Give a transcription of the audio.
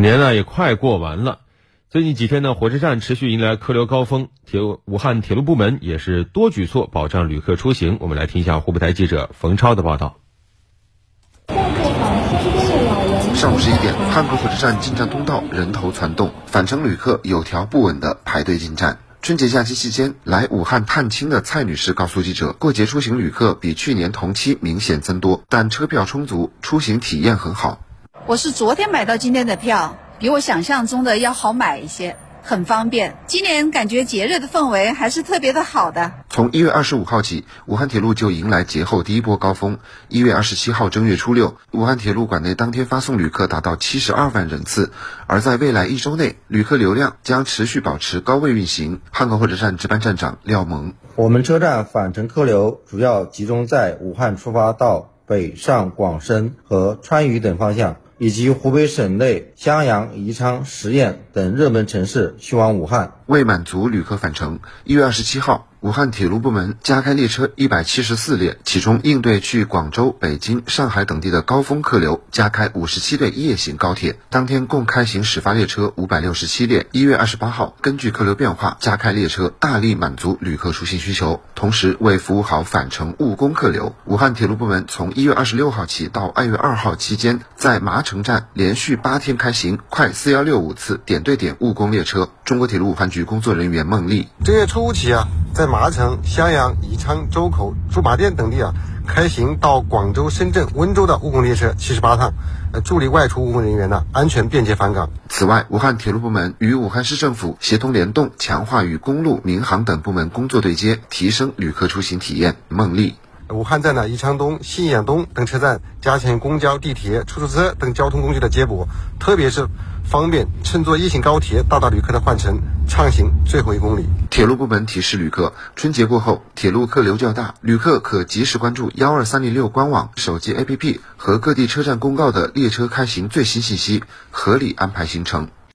年呢也快过完了，最近几天呢，火车站持续迎来客流高峰，铁武汉铁路部门也是多举措保障旅客出行。我们来听一下湖北台记者冯超的报道。上午十一点，汉口火车站进站通道人头攒动，返程旅客有条不紊的排队进站。春节假期期间来武汉探亲的蔡女士告诉记者，过节出行旅客比去年同期明显增多，但车票充足，出行体验很好。我是昨天买到今天的票，比我想象中的要好买一些。很方便，今年感觉节日的氛围还是特别的好的。从一月二十五号起，武汉铁路就迎来节后第一波高峰。一月二十七号正月初六，武汉铁路管内当天发送旅客达到七十二万人次，而在未来一周内，旅客流量将持续保持高位运行。汉口火车站值班站长廖萌，我们车站返程客流主要集中在武汉出发到北上广深和川渝等方向。以及湖北省内襄阳、宜昌、十堰等热门城市去往武汉。为满足旅客返程，一月二十七号。武汉铁路部门加开列车一百七十四列，其中应对去广州、北京、上海等地的高峰客流，加开五十七对夜行高铁。当天共开行始发列车五百六十七列。一月二十八号，根据客流变化加开列车，大力满足旅客出行需求，同时为服务好返程务工客流，武汉铁路部门从一月二十六号起到二月二号期间，在麻城站连续八天开行快四幺六五次点对点务工列车。中国铁路武汉局工作人员孟丽，正月初五起啊。在麻城、襄阳、宜昌、周口、驻马店等地啊，开行到广州、深圳、温州的务工列车七十八趟，呃，助力外出务工人员呢安全便捷返岗。此外，武汉铁路部门与武汉市政府协同联动，强化与公路、民航等部门工作对接，提升旅客出行体验。孟丽，武汉站呢，宜昌东、信阳东等车站加强公交、地铁、出租车等交通工具的接驳，特别是。方便乘坐夜行高铁到达旅客的换乘，畅行最后一公里。铁路部门提示旅客，春节过后铁路客流较大，旅客可及时关注幺二三零六官网、手机 APP 和各地车站公告的列车开行最新信息，合理安排行程。